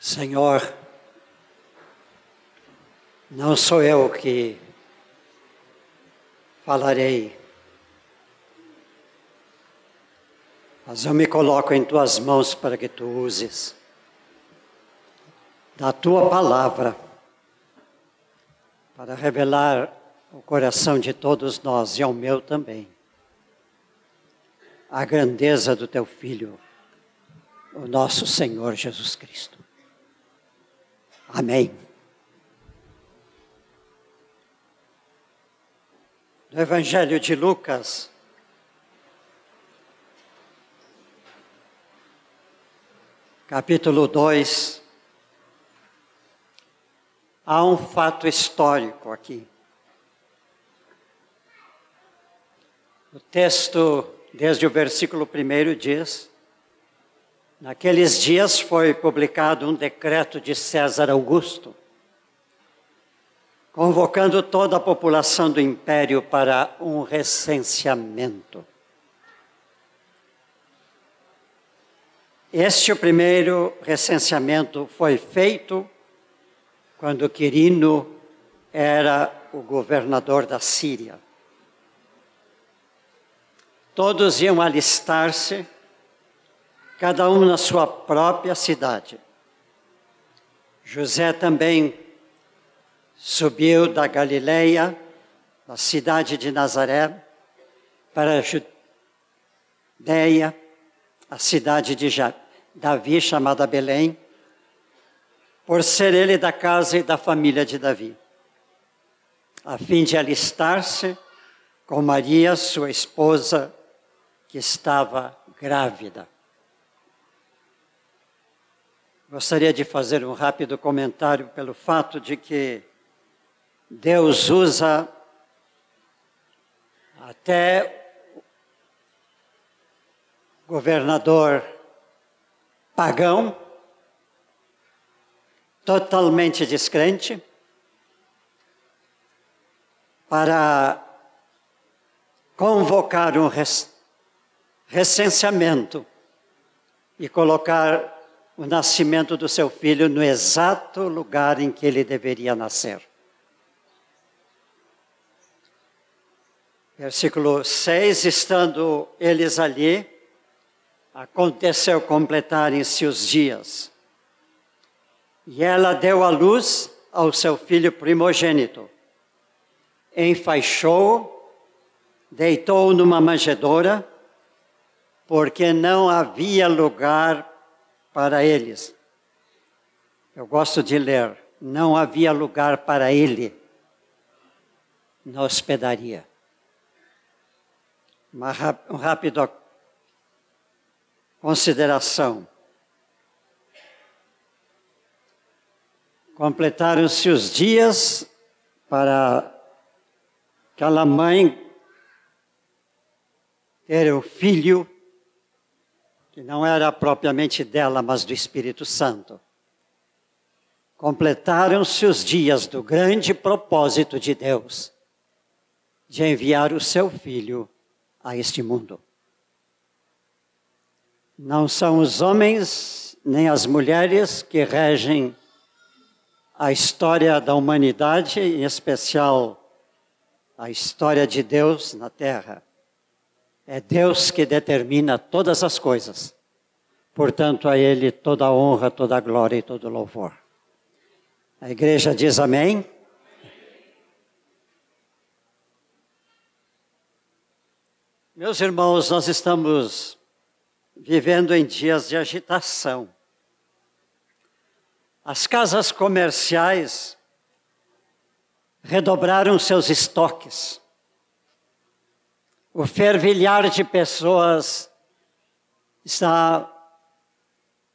Senhor, não sou eu que falarei, mas eu me coloco em tuas mãos para que tu uses da tua palavra para revelar o coração de todos nós e ao meu também a grandeza do teu filho, o nosso Senhor Jesus Cristo. Amém. No Evangelho de Lucas, capítulo 2, há um fato histórico aqui. O texto, desde o versículo 1, diz: Naqueles dias foi publicado um decreto de César Augusto, convocando toda a população do império para um recenseamento. Este o primeiro recenseamento foi feito quando Quirino era o governador da Síria. Todos iam alistar-se cada um na sua própria cidade. José também subiu da Galileia, da cidade de Nazaré, para a Judéia, a cidade de Davi, chamada Belém, por ser ele da casa e da família de Davi, a fim de alistar-se com Maria, sua esposa, que estava grávida. Gostaria de fazer um rápido comentário pelo fato de que Deus usa até governador pagão, totalmente descrente, para convocar um recenseamento e colocar o nascimento do seu filho no exato lugar em que ele deveria nascer. Versículo 6: Estando eles ali, aconteceu completarem-se os dias. E ela deu à luz ao seu filho primogênito. Enfaixou-o, deitou-o numa manjedoura, porque não havia lugar para eles. Eu gosto de ler. Não havia lugar para ele na hospedaria. Uma um rápido consideração. Completaram-se os dias para aquela mãe ter o filho que não era propriamente dela, mas do Espírito Santo. Completaram-se os dias do grande propósito de Deus de enviar o seu filho a este mundo. Não são os homens nem as mulheres que regem a história da humanidade, em especial a história de Deus na terra. É Deus que determina todas as coisas. Portanto, a Ele toda a honra, toda a glória e todo o louvor. A igreja diz amém. Meus irmãos, nós estamos vivendo em dias de agitação. As casas comerciais redobraram seus estoques o fervilhar de pessoas está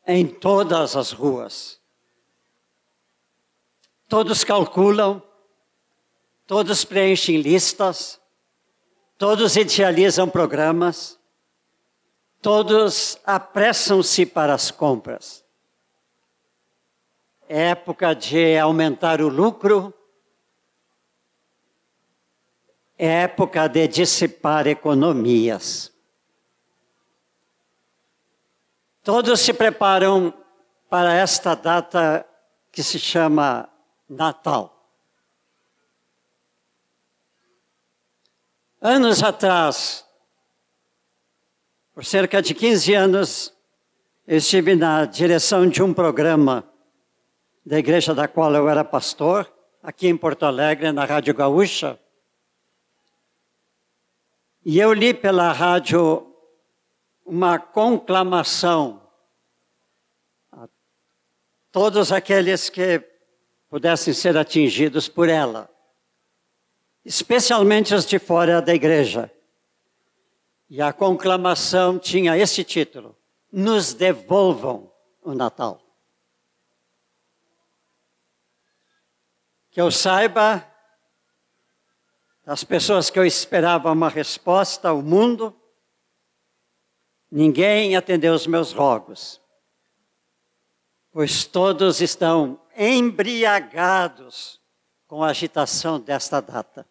em todas as ruas. Todos calculam, todos preenchem listas, todos idealizam programas, todos apressam-se para as compras. É época de aumentar o lucro, época de dissipar economias. Todos se preparam para esta data que se chama Natal. Anos atrás, por cerca de 15 anos, eu estive na direção de um programa da igreja da qual eu era pastor, aqui em Porto Alegre, na Rádio Gaúcha. E eu li pela rádio uma conclamação a todos aqueles que pudessem ser atingidos por ela, especialmente os de fora da igreja. E a conclamação tinha esse título: Nos devolvam o Natal. Que eu saiba, das pessoas que eu esperava uma resposta ao mundo, ninguém atendeu os meus rogos, pois todos estão embriagados com a agitação desta data.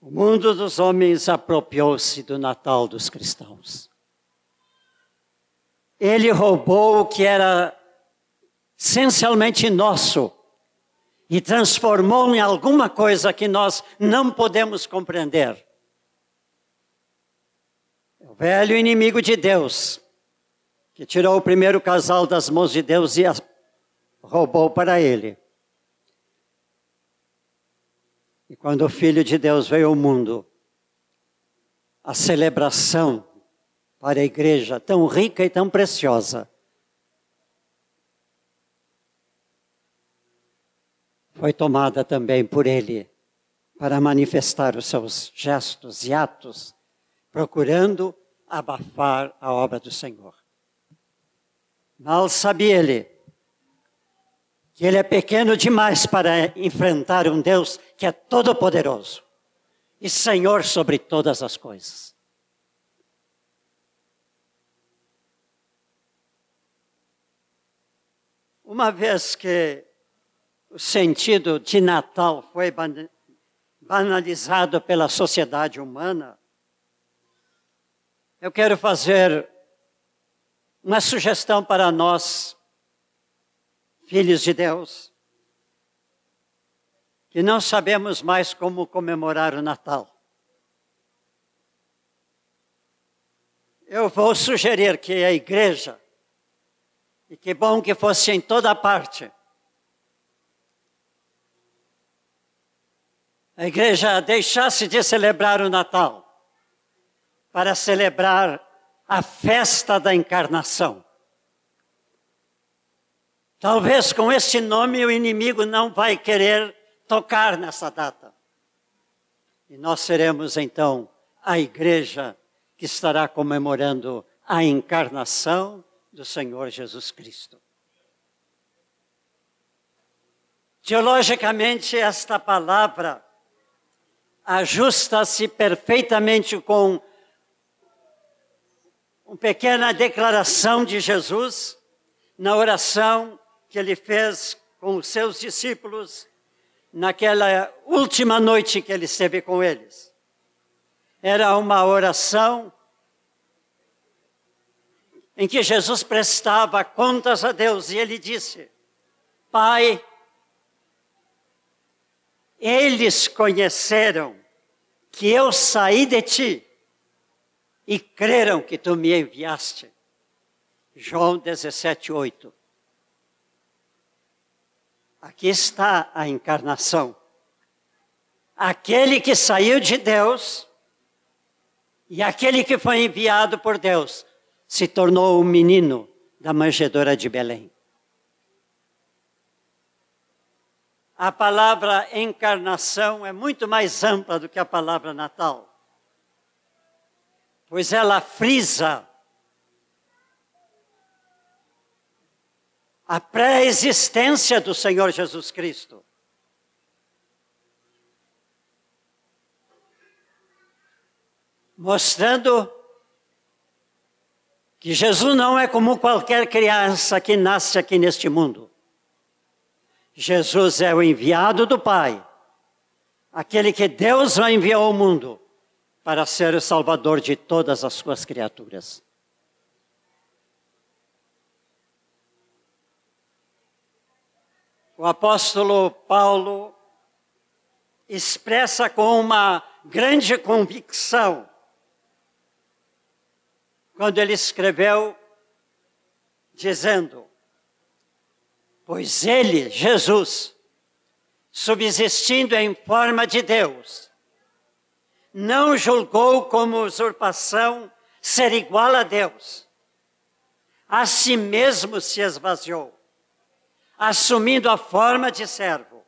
O mundo dos homens apropriou-se do Natal dos cristãos. Ele roubou o que era essencialmente nosso e transformou em alguma coisa que nós não podemos compreender. É o velho inimigo de Deus, que tirou o primeiro casal das mãos de Deus e roubou para ele. E quando o Filho de Deus veio ao mundo, a celebração para a igreja tão rica e tão preciosa foi tomada também por ele para manifestar os seus gestos e atos, procurando abafar a obra do Senhor. Mal sabia ele que ele é pequeno demais para enfrentar um Deus que é todo-poderoso e Senhor sobre todas as coisas. Uma vez que o sentido de Natal foi banalizado pela sociedade humana, eu quero fazer uma sugestão para nós, filhos de Deus, que não sabemos mais como comemorar o Natal. Eu vou sugerir que a igreja, e que bom que fosse em toda parte, a igreja deixasse de celebrar o Natal para celebrar a festa da encarnação. Talvez com este nome o inimigo não vai querer tocar nessa data. E nós seremos então a igreja que estará comemorando a encarnação do Senhor Jesus Cristo. Teologicamente, esta palavra ajusta-se perfeitamente com uma pequena declaração de Jesus na oração que ele fez com os seus discípulos naquela última noite que ele esteve com eles. Era uma oração em que Jesus prestava contas a Deus e ele disse: Pai, eles conheceram que eu saí de ti e creram que tu me enviaste. João 17, 8. Aqui está a encarnação. Aquele que saiu de Deus e aquele que foi enviado por Deus se tornou o menino da manjedoura de Belém. A palavra encarnação é muito mais ampla do que a palavra Natal, pois ela frisa a pré-existência do Senhor Jesus Cristo. Mostrando que Jesus não é como qualquer criança que nasce aqui neste mundo. Jesus é o enviado do Pai, aquele que Deus vai enviar ao mundo para ser o salvador de todas as suas criaturas. O apóstolo Paulo expressa com uma grande convicção quando ele escreveu dizendo: Pois ele, Jesus, subsistindo em forma de Deus, não julgou como usurpação ser igual a Deus. A si mesmo se esvaziou, assumindo a forma de servo,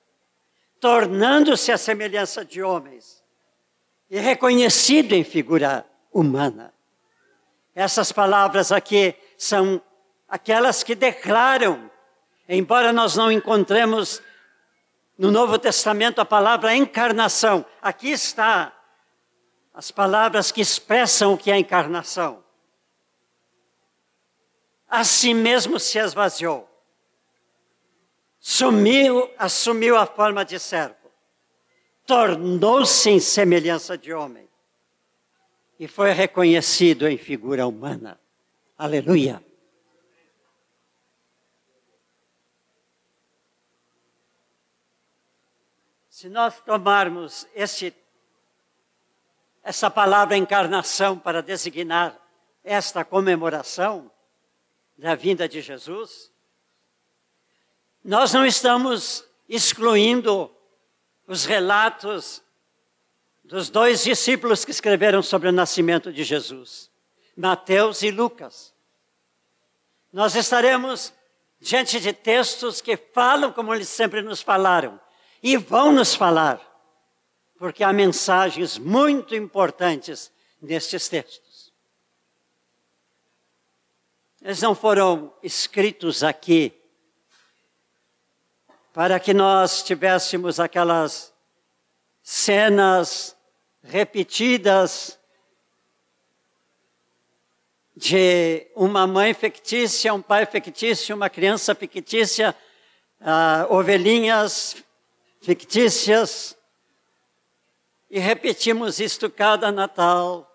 tornando-se a semelhança de homens e reconhecido em figura humana. Essas palavras aqui são aquelas que declaram, embora nós não encontremos no Novo Testamento a palavra encarnação, aqui está as palavras que expressam o que é encarnação. A si mesmo se esvaziou, sumiu, assumiu a forma de servo, tornou-se em semelhança de homem e foi reconhecido em figura humana. Aleluia. Se nós tomarmos este, essa palavra encarnação para designar esta comemoração da vinda de Jesus, nós não estamos excluindo os relatos dos dois discípulos que escreveram sobre o nascimento de Jesus, Mateus e Lucas. Nós estaremos diante de textos que falam como eles sempre nos falaram, e vão nos falar, porque há mensagens muito importantes nestes textos. Eles não foram escritos aqui para que nós tivéssemos aquelas cenas repetidas de uma mãe fictícia, um pai fictício, uma criança fictícia, uh, ovelhinhas fictícias e repetimos isto cada Natal.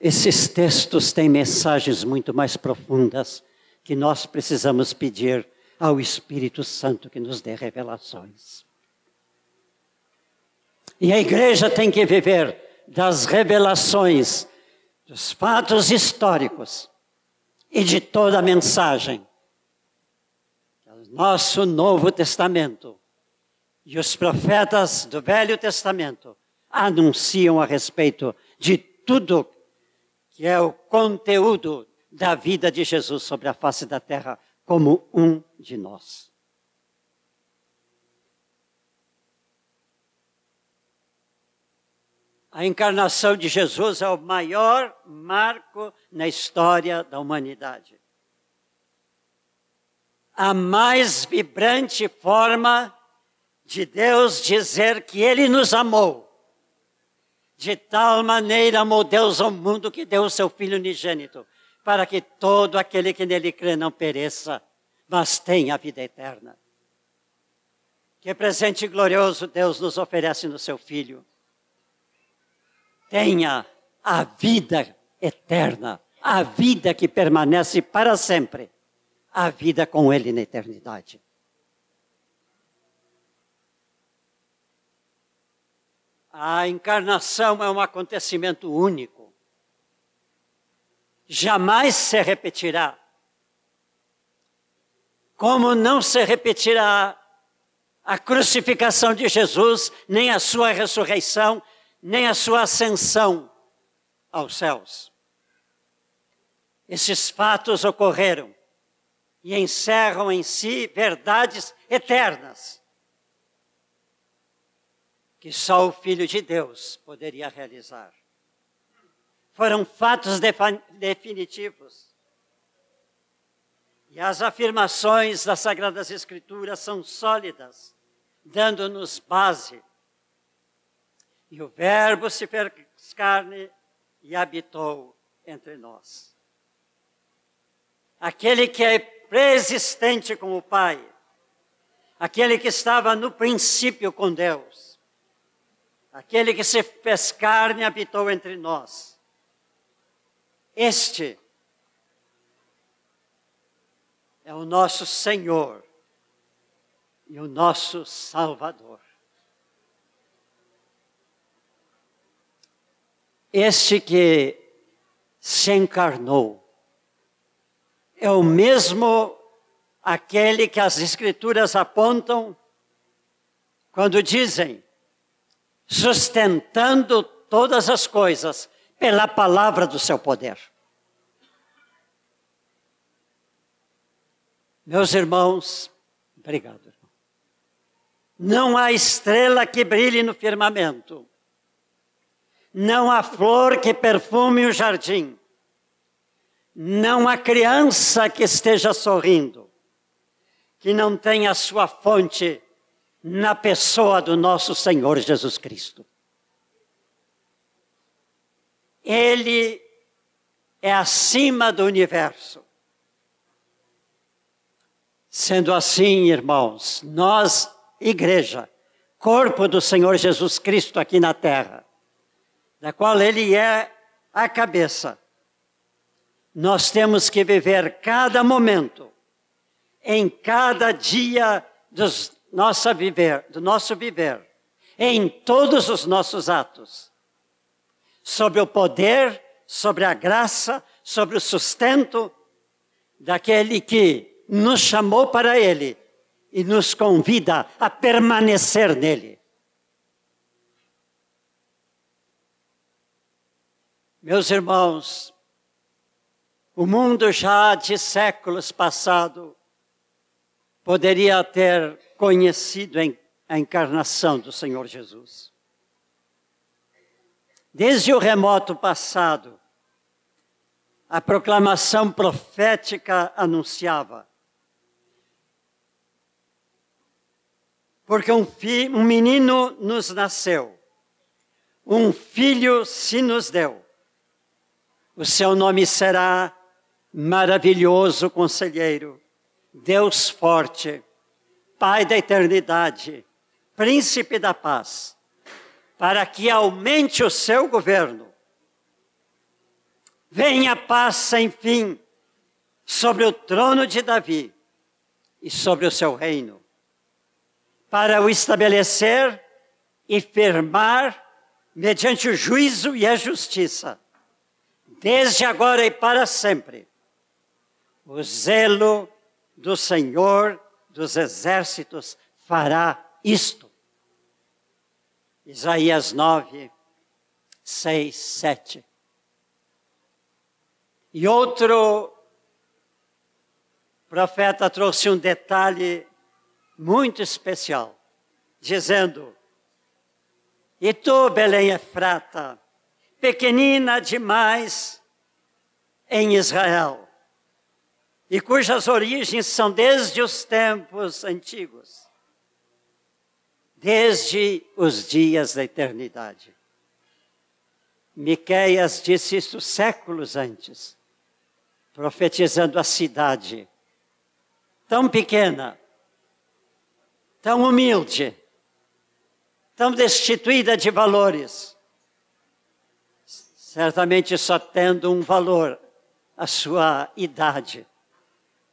Esses textos têm mensagens muito mais profundas que nós precisamos pedir ao Espírito Santo que nos dê revelações. E a igreja tem que viver das revelações, dos fatos históricos e de toda a mensagem. Nosso Novo Testamento e os profetas do Velho Testamento anunciam a respeito de tudo que é o conteúdo da vida de Jesus sobre a face da terra, como um de nós. A encarnação de Jesus é o maior marco na história da humanidade. A mais vibrante forma de Deus dizer que Ele nos amou. De tal maneira amou Deus ao mundo que deu o seu Filho unigênito, para que todo aquele que nele crê não pereça, mas tenha a vida eterna. Que presente glorioso Deus nos oferece no seu Filho tenha a vida eterna, a vida que permanece para sempre, a vida com Ele na eternidade. A encarnação é um acontecimento único. Jamais se repetirá. Como não se repetirá a crucificação de Jesus, nem a sua ressurreição, nem a sua ascensão aos céus. Esses fatos ocorreram e encerram em si verdades eternas que só o Filho de Deus poderia realizar. Foram fatos definitivos. E as afirmações das Sagradas Escrituras são sólidas, dando-nos base e o Verbo se fez carne e habitou entre nós. Aquele que é preexistente com o Pai, aquele que estava no princípio com Deus, aquele que se fez carne e habitou entre nós. Este é o nosso Senhor e o nosso Salvador. Este que se encarnou é o mesmo aquele que as Escrituras apontam quando dizem, sustentando todas as coisas pela palavra do seu poder. Meus irmãos, obrigado. Não há estrela que brilhe no firmamento. Não há flor que perfume o jardim. Não há criança que esteja sorrindo, que não tenha sua fonte na pessoa do nosso Senhor Jesus Cristo. Ele é acima do universo. Sendo assim, irmãos, nós, igreja, corpo do Senhor Jesus Cristo aqui na terra, da qual Ele é a cabeça, nós temos que viver cada momento, em cada dia dos nosso viver, do nosso viver, em todos os nossos atos, sobre o poder, sobre a graça, sobre o sustento daquele que nos chamou para Ele e nos convida a permanecer nele. Meus irmãos, o mundo já de séculos passado poderia ter conhecido a encarnação do Senhor Jesus. Desde o remoto passado, a proclamação profética anunciava porque um, um menino nos nasceu, um filho se nos deu. O seu nome será Maravilhoso Conselheiro, Deus Forte, Pai da Eternidade, Príncipe da Paz, para que aumente o seu governo. Venha paz sem fim sobre o trono de Davi e sobre o seu reino para o estabelecer e firmar mediante o juízo e a justiça, desde agora e para sempre. O zelo do Senhor dos exércitos fará isto. Isaías 9, 6, 7. E outro profeta trouxe um detalhe muito especial, dizendo: E tu, Belém Efrata, pequenina demais em Israel, e cujas origens são desde os tempos antigos, desde os dias da eternidade. Miqueias disse isso séculos antes, profetizando a cidade tão pequena, tão humilde, tão destituída de valores, certamente só tendo um valor, a sua idade,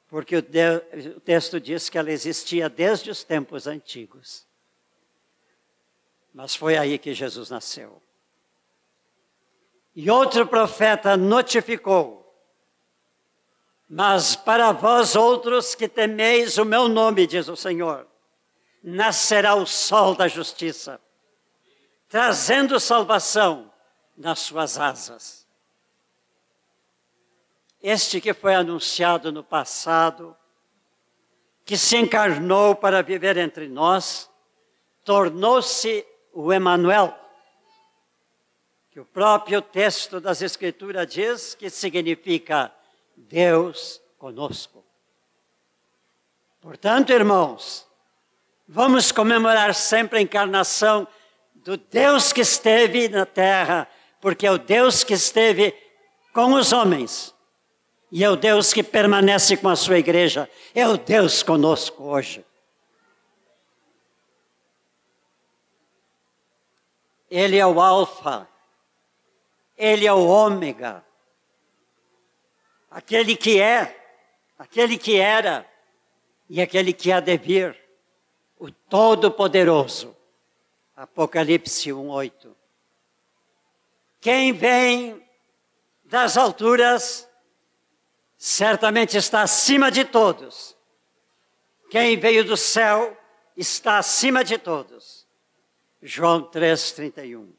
porque o, de, o texto diz que ela existia desde os tempos antigos. Mas foi aí que Jesus nasceu. E outro profeta notificou: Mas para vós outros que temeis o meu nome, diz o Senhor, nascerá o sol da justiça, trazendo salvação nas suas asas. Este que foi anunciado no passado, que se encarnou para viver entre nós, tornou-se o Emanuel, que o próprio texto das Escrituras diz que significa Deus conosco. Portanto, irmãos, Vamos comemorar sempre a encarnação do Deus que esteve na terra, porque é o Deus que esteve com os homens e é o Deus que permanece com a sua igreja, é o Deus conosco hoje. Ele é o Alfa, ele é o Ômega, aquele que é, aquele que era e aquele que há de vir, o Todo-Poderoso. Apocalipse 1:8. Quem vem das alturas certamente está acima de todos. Quem veio do céu está acima de todos. João 3:31.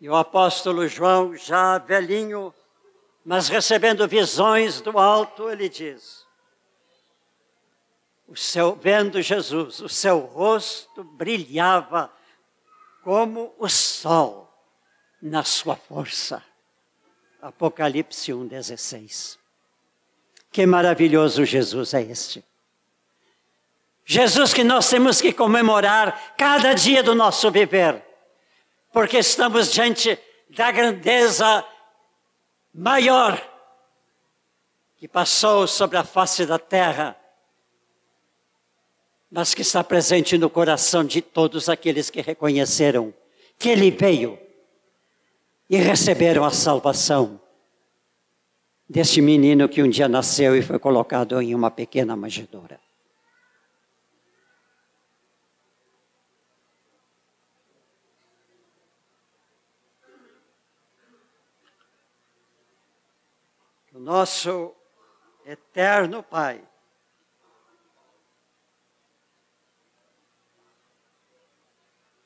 E o apóstolo João, já velhinho, mas recebendo visões do alto, ele diz: o seu, vendo Jesus, o seu rosto brilhava como o sol na sua força. Apocalipse 1,16. Que maravilhoso Jesus é este. Jesus que nós temos que comemorar cada dia do nosso viver, porque estamos diante da grandeza maior que passou sobre a face da terra mas que está presente no coração de todos aqueles que reconheceram que Ele veio e receberam a salvação deste menino que um dia nasceu e foi colocado em uma pequena manjedoura. O nosso eterno Pai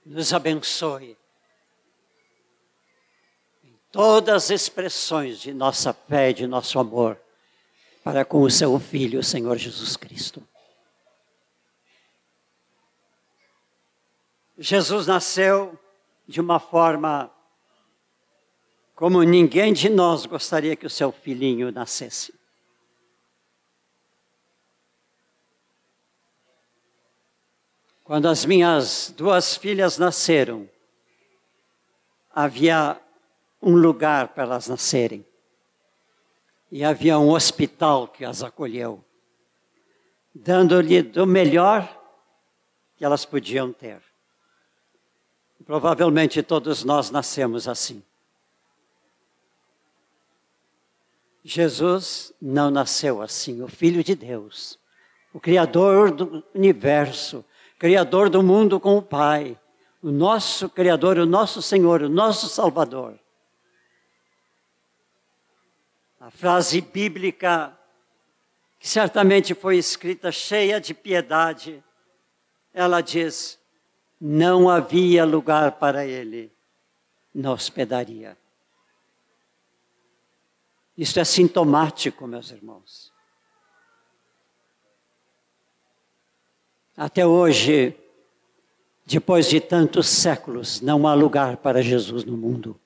nos abençoe todas as expressões de nossa fé de nosso amor para com o seu Filho, o Senhor Jesus Cristo. Jesus nasceu de uma forma como ninguém de nós gostaria que o seu filhinho nascesse. Quando as minhas duas filhas nasceram, havia um lugar para elas nascerem. E havia um hospital que as acolheu, dando-lhe do melhor que elas podiam ter. Provavelmente todos nós nascemos assim. Jesus não nasceu assim, o Filho de Deus, o Criador do universo, Criador do mundo com o Pai, o nosso Criador, o nosso Senhor, o nosso Salvador. A frase bíblica, que certamente foi escrita cheia de piedade, ela diz: não havia lugar para ele na hospedaria. Isso é sintomático, meus irmãos. Até hoje, depois de tantos séculos, não há lugar para Jesus no mundo.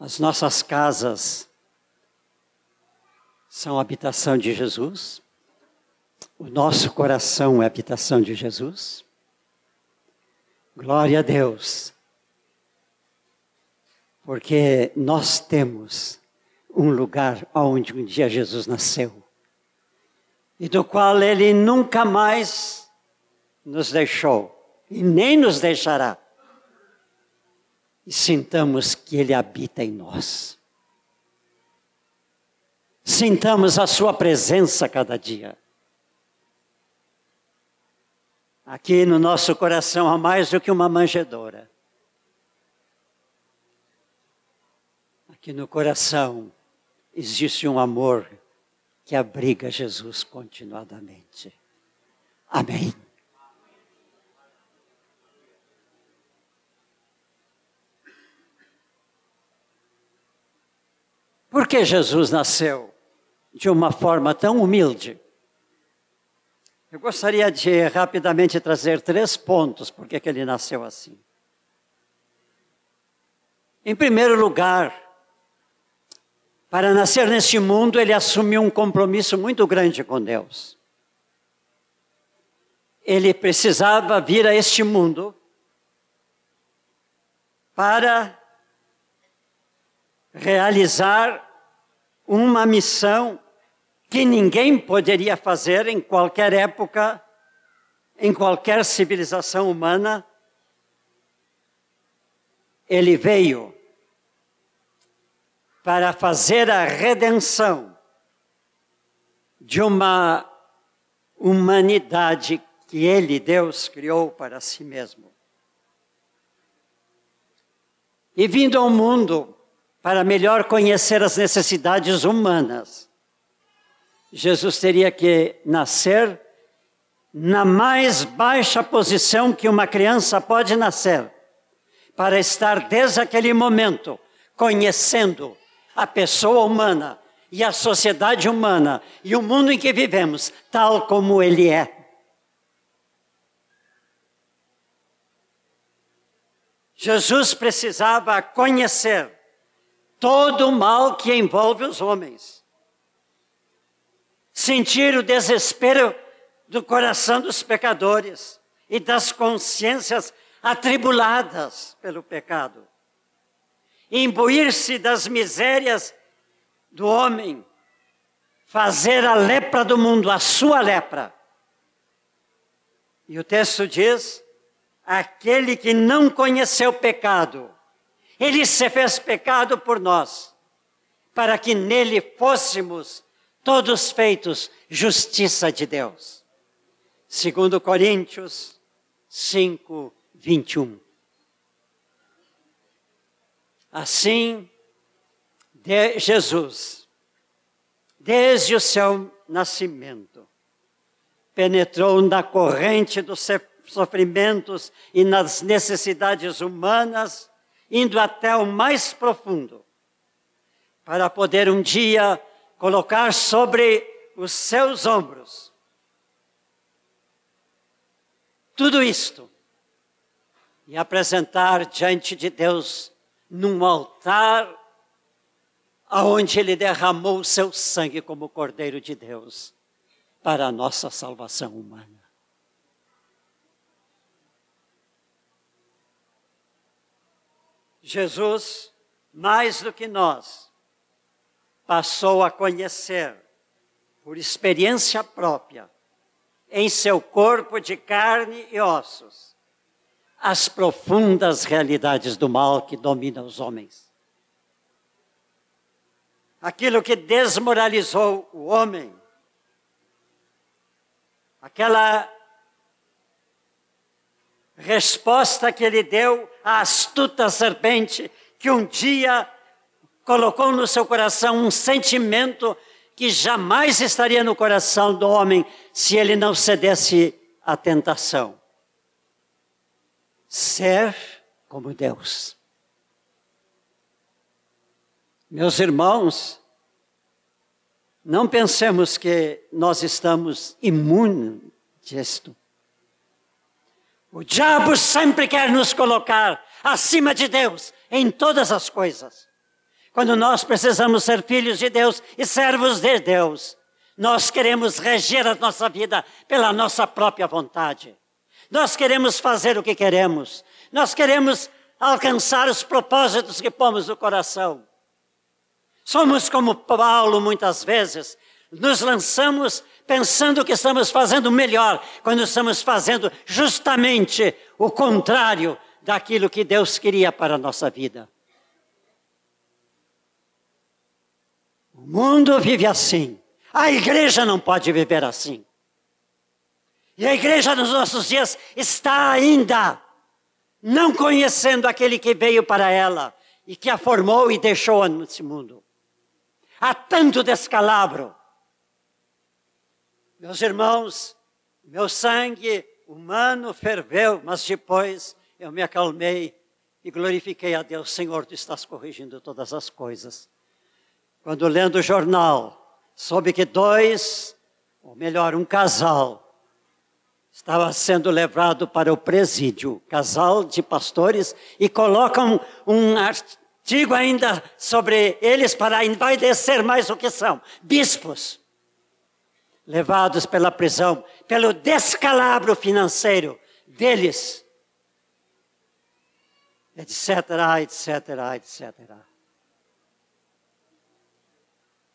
As nossas casas são habitação de Jesus. O nosso coração é habitação de Jesus. Glória a Deus. Porque nós temos um lugar onde um dia Jesus nasceu e do qual ele nunca mais nos deixou e nem nos deixará. E sintamos que ele habita em nós. Sintamos a sua presença cada dia. Aqui no nosso coração há mais do que uma manjedoura. Aqui no coração existe um amor que abriga Jesus continuadamente. Amém. Por que Jesus nasceu de uma forma tão humilde? Eu gostaria de rapidamente trazer três pontos por que ele nasceu assim. Em primeiro lugar, para nascer neste mundo, ele assumiu um compromisso muito grande com Deus. Ele precisava vir a este mundo para realizar uma missão que ninguém poderia fazer em qualquer época, em qualquer civilização humana. Ele veio para fazer a redenção de uma humanidade que Ele, Deus, criou para si mesmo. E vindo ao mundo para melhor conhecer as necessidades humanas, Jesus teria que nascer na mais baixa posição que uma criança pode nascer, para estar desde aquele momento conhecendo a pessoa humana e a sociedade humana e o mundo em que vivemos, tal como ele é. Jesus precisava conhecer todo o mal que envolve os homens, sentir o desespero do coração dos pecadores e das consciências atribuladas pelo pecado, imbuir-se das misérias do homem, fazer a lepra do mundo a sua lepra. E o texto diz: aquele que não conheceu pecado, ele se fez pecado por nós, para que nele fôssemos todos feitos justiça de Deus. Segundo Coríntios 5, 21. Assim, de Jesus, desde o seu nascimento, penetrou na corrente dos sofrimentos e nas necessidades humanas, indo até o mais profundo, para poder um dia colocar sobre os seus ombros tudo isto e apresentar diante de Deus num altar aonde ele derramou o seu sangue como Cordeiro de Deus para a nossa salvação humana. Jesus, mais do que nós, passou a conhecer, por experiência própria, em seu corpo de carne e ossos, as profundas realidades do mal que domina os homens. Aquilo que desmoralizou o homem, aquela resposta que ele deu à astuta serpente que um dia colocou no seu coração um sentimento que jamais estaria no coração do homem se ele não cedesse à tentação. Ser como Deus. Meus irmãos, não pensemos que nós estamos imunes disto. O diabo sempre quer nos colocar acima de Deus em todas as coisas. Quando nós precisamos ser filhos de Deus e servos de Deus, nós queremos reger a nossa vida pela nossa própria vontade. Nós queremos fazer o que queremos. Nós queremos alcançar os propósitos que pomos no coração. Somos como Paulo muitas vezes, nos lançamos pensando que estamos fazendo melhor, quando estamos fazendo justamente o contrário daquilo que Deus queria para a nossa vida. O mundo vive assim. A igreja não pode viver assim. E a igreja nos nossos dias está ainda não conhecendo aquele que veio para ela e que a formou e deixou nesse mundo. Há tanto descalabro. Meus irmãos, meu sangue humano ferveu, mas depois eu me acalmei e glorifiquei a Deus. Senhor, tu estás corrigindo todas as coisas. Quando lendo o jornal, soube que dois, ou melhor, um casal, estava sendo levado para o presídio, casal de pastores, e colocam um, Digo ainda sobre eles para envaidecer mais o que são: bispos, levados pela prisão, pelo descalabro financeiro deles, etc, etc, etc.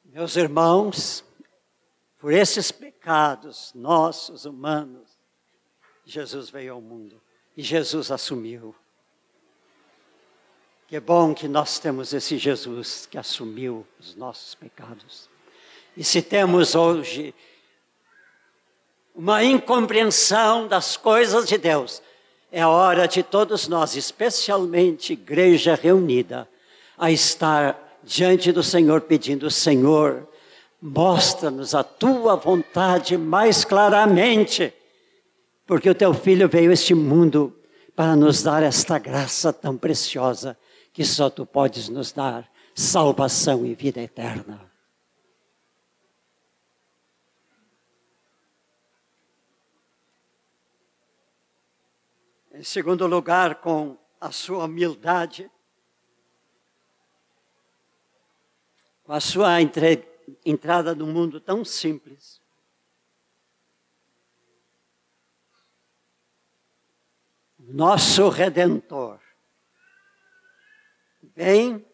Meus irmãos, por esses pecados nossos, humanos, Jesus veio ao mundo e Jesus assumiu Que bom que nós temos esse Jesus que assumiu os nossos pecados. E se temos hoje uma incompreensão das coisas de Deus, é hora de todos nós, especialmente igreja reunida, a estar diante do Senhor pedindo: Senhor, mostra-nos a tua vontade mais claramente, porque o teu filho veio a este mundo para nos dar esta graça tão preciosa que só tu podes nos dar salvação e vida eterna. Em segundo lugar, com a sua humildade, com a sua entre, entrada no mundo tão simples, nosso Redentor vem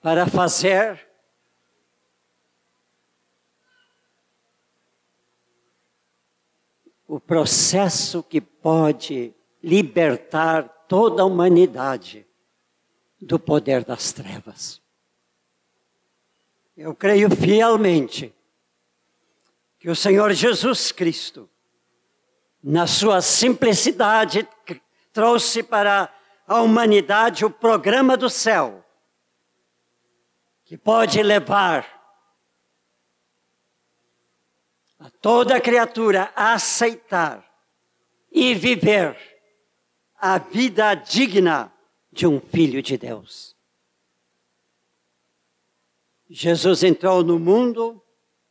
para fazer o processo que pode libertar toda a humanidade do poder das trevas. Eu creio fielmente que o Senhor Jesus Cristo, na sua simplicidade, trouxe para a humanidade o programa do céu, que pode levar a toda criatura a aceitar e viver a vida digna de um filho de Deus. Jesus entrou no mundo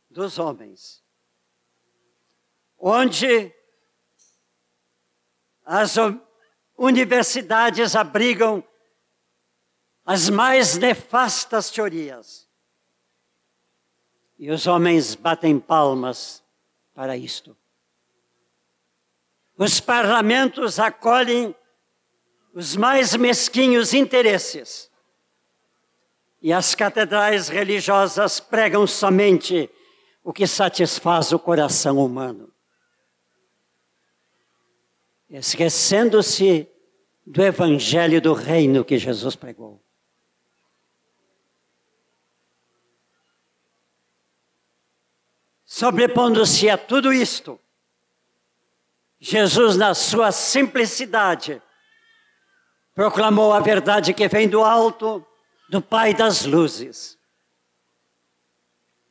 dos homens, onde as universidades abrigam as mais nefastas teorias. E os homens batem palmas para isto. Os parlamentos acolhem os mais mesquinhos interesses. E as catedrais religiosas pregam somente o que satisfaz o coração humano esquecendo-se do evangelho do reino que Jesus pregou. Sobrepondo-se a tudo isto, Jesus, na sua simplicidade, proclamou a verdade que vem do alto, do Pai das luzes.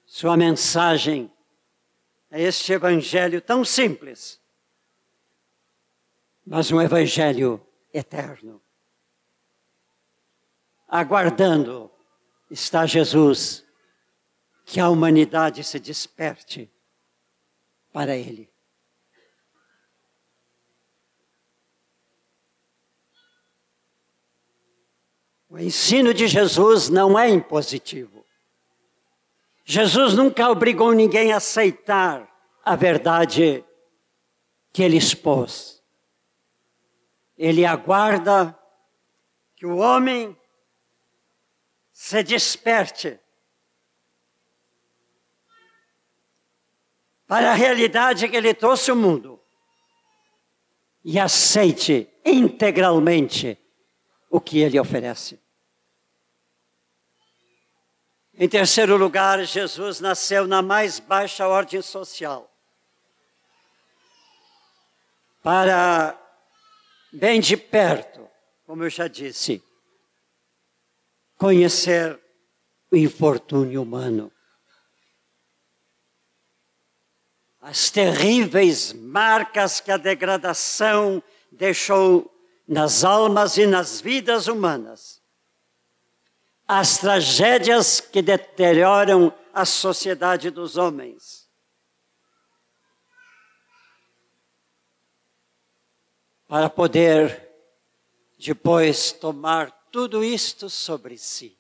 Sua mensagem é este evangelho tão simples mas um evangelho eterno. Aguardando está Jesus, que a humanidade se desperte para Ele. O ensino de Jesus não é impositivo. Jesus nunca obrigou ninguém a aceitar a verdade que ele expôs. Ele aguarda que o homem se desperte para a realidade que ele trouxe ao mundo e aceite integralmente o que ele oferece. Em terceiro lugar, Jesus nasceu na mais baixa ordem social. Para bem de perto, como eu já disse, conhecer o infortúnio humano. As terríveis marcas que a degradação deixou nas almas e nas vidas humanas. As tragédias que deterioram a sociedade dos homens para poder depois tomar tudo isto sobre si.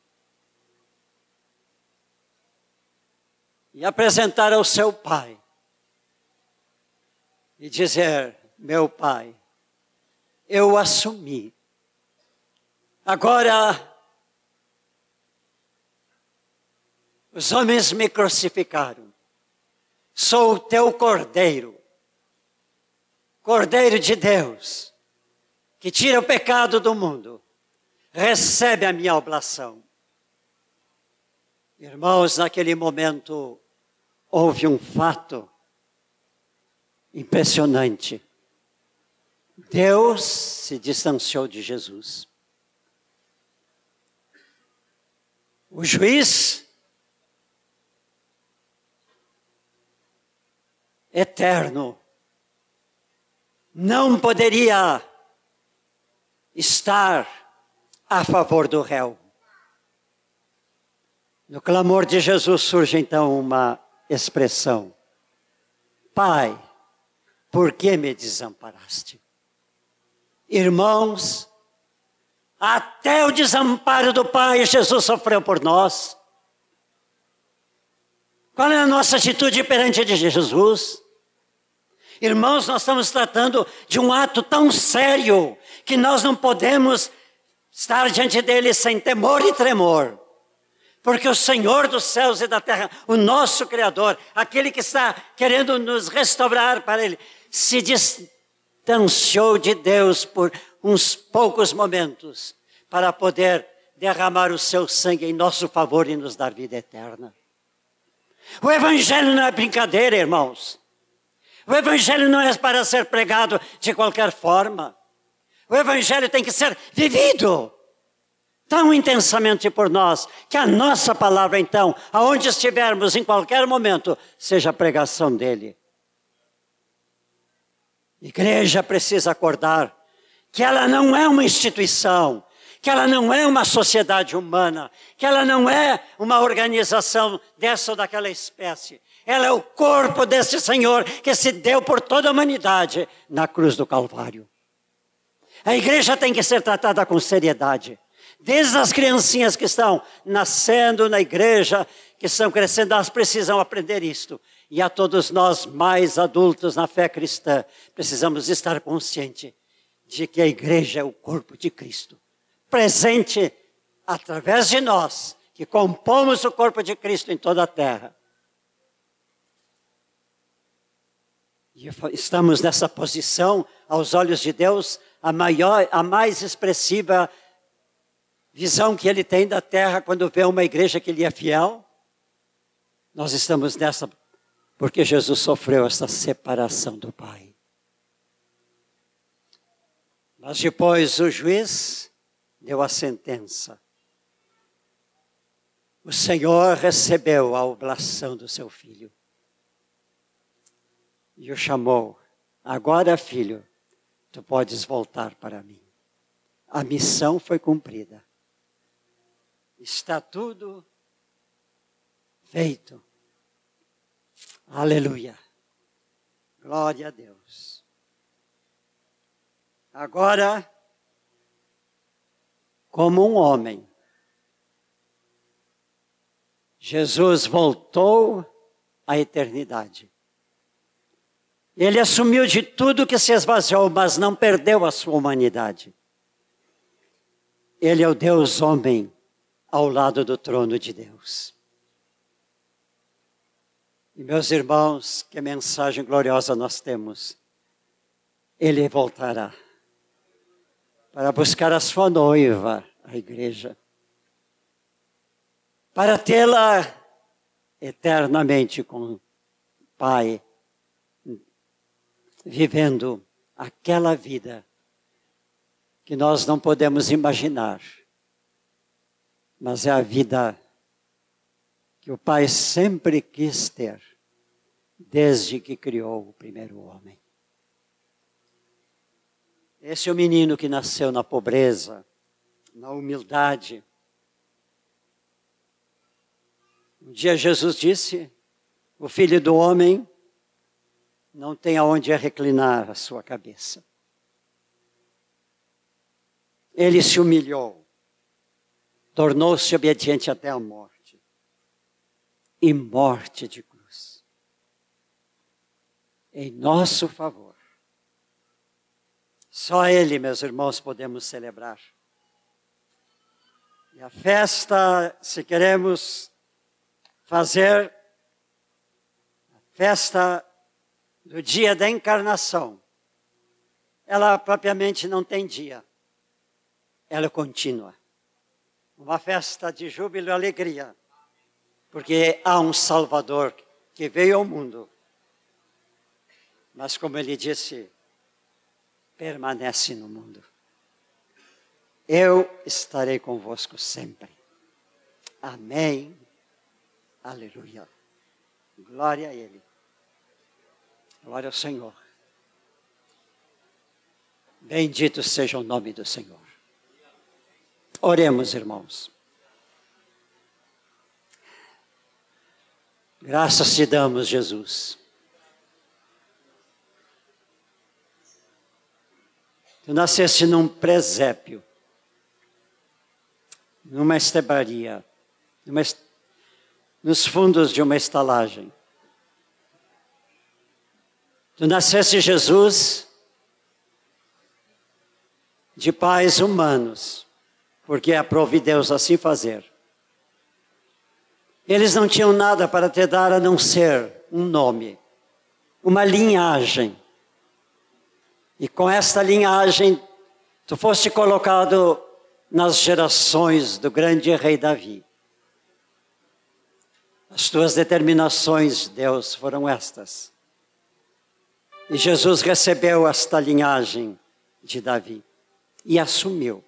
E apresentar ao seu pai. E dizer: Meu pai, eu assumi. Agora, os homens me crucificaram. Sou o teu cordeiro Cordeiro de Deus, que tira o pecado do mundo, recebe a minha oblação. Irmãos, naquele momento houve um fato impressionante. Deus se distanciou de Jesus. O juiz eterno não poderia estar a favor do réu. No clamor de Jesus surge então uma expressão: Pai, por que me desamparaste? Irmãos, até o desamparo do Pai, Jesus sofreu por nós. Qual é a nossa atitude perante de Jesus? Irmãos, nós estamos tratando de um ato tão sério que nós não podemos estar diante dele sem temor e tremor. Porque o Senhor dos céus e da terra, o nosso Criador, aquele que está querendo nos restaurar para Ele, se distanciou de Deus por uns poucos momentos para poder derramar o seu sangue em nosso favor e nos dar vida eterna. O Evangelho não é brincadeira, irmãos. O Evangelho não é para ser pregado de qualquer forma. O Evangelho tem que ser vivido tão intensamente por nós, que a nossa palavra, então, aonde estivermos, em qualquer momento, seja a pregação dele. Igreja precisa acordar que ela não é uma instituição, que ela não é uma sociedade humana, que ela não é uma organização dessa ou daquela espécie. Ela é o corpo desse Senhor que se deu por toda a humanidade na cruz do Calvário. A igreja tem que ser tratada com seriedade. Desde as criancinhas que estão nascendo na igreja, que estão crescendo, elas precisam aprender isto. E a todos nós, mais adultos na fé cristã, precisamos estar conscientes de que a igreja é o corpo de Cristo. Presente através de nós, que compomos o corpo de Cristo em toda a terra. E estamos nessa posição, aos olhos de Deus, a maior, a mais expressiva visão que ele tem da terra quando vê uma igreja que lhe é fiel. Nós estamos nessa porque Jesus sofreu essa separação do Pai. Mas depois o juiz deu a sentença. O Senhor recebeu a oblação do seu filho e o chamou: Agora, filho, tu podes voltar para mim. A missão foi cumprida. Está tudo feito. Aleluia. Glória a Deus. Agora, como um homem, Jesus voltou à eternidade. Ele assumiu de tudo que se esvaziou, mas não perdeu a sua humanidade. Ele é o Deus homem ao lado do trono de Deus. E meus irmãos, que mensagem gloriosa nós temos. Ele voltará para buscar a sua noiva, a igreja, para tê-la eternamente com o Pai vivendo aquela vida que nós não podemos imaginar, mas é a vida que o Pai sempre quis ter, desde que criou o primeiro homem. Esse é o menino que nasceu na pobreza, na humildade. Um dia Jesus disse: O filho do homem não tem aonde reclinar a sua cabeça. Ele se humilhou, tornou-se obediente até a morte e morte de cruz. Em nosso favor. Só Ele, meus irmãos, podemos celebrar. E a festa, se queremos fazer, a festa do dia da encarnação ela propriamente não tem dia. Ela é contínua. Uma festa de júbilo e alegria. Porque há um Salvador que veio ao mundo. Mas, como ele disse, permanece no mundo. Eu estarei convosco sempre. Amém. Aleluia. Glória a Ele. Glória ao Senhor. Bendito seja o nome do Senhor. Oremos, irmãos. Graças te damos, Jesus. Tu nasceste num presépio, numa estebaria, numa, nos fundos de uma estalagem. Tu nasceste, Jesus, de pais humanos, porque aprove Deus assim fazer. Eles não tinham nada para te dar a não ser um nome, uma linhagem. E com esta linhagem, tu foste colocado nas gerações do grande rei Davi. As tuas determinações, Deus, foram estas. E Jesus recebeu esta linhagem de Davi e assumiu.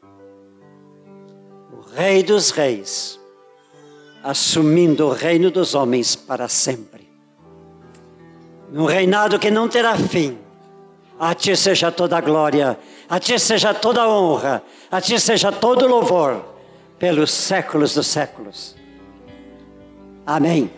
O Rei dos Reis, assumindo o reino dos homens para sempre. Num reinado que não terá fim. A ti seja toda a glória, a ti seja toda a honra, a ti seja todo o louvor, pelos séculos dos séculos. Amém.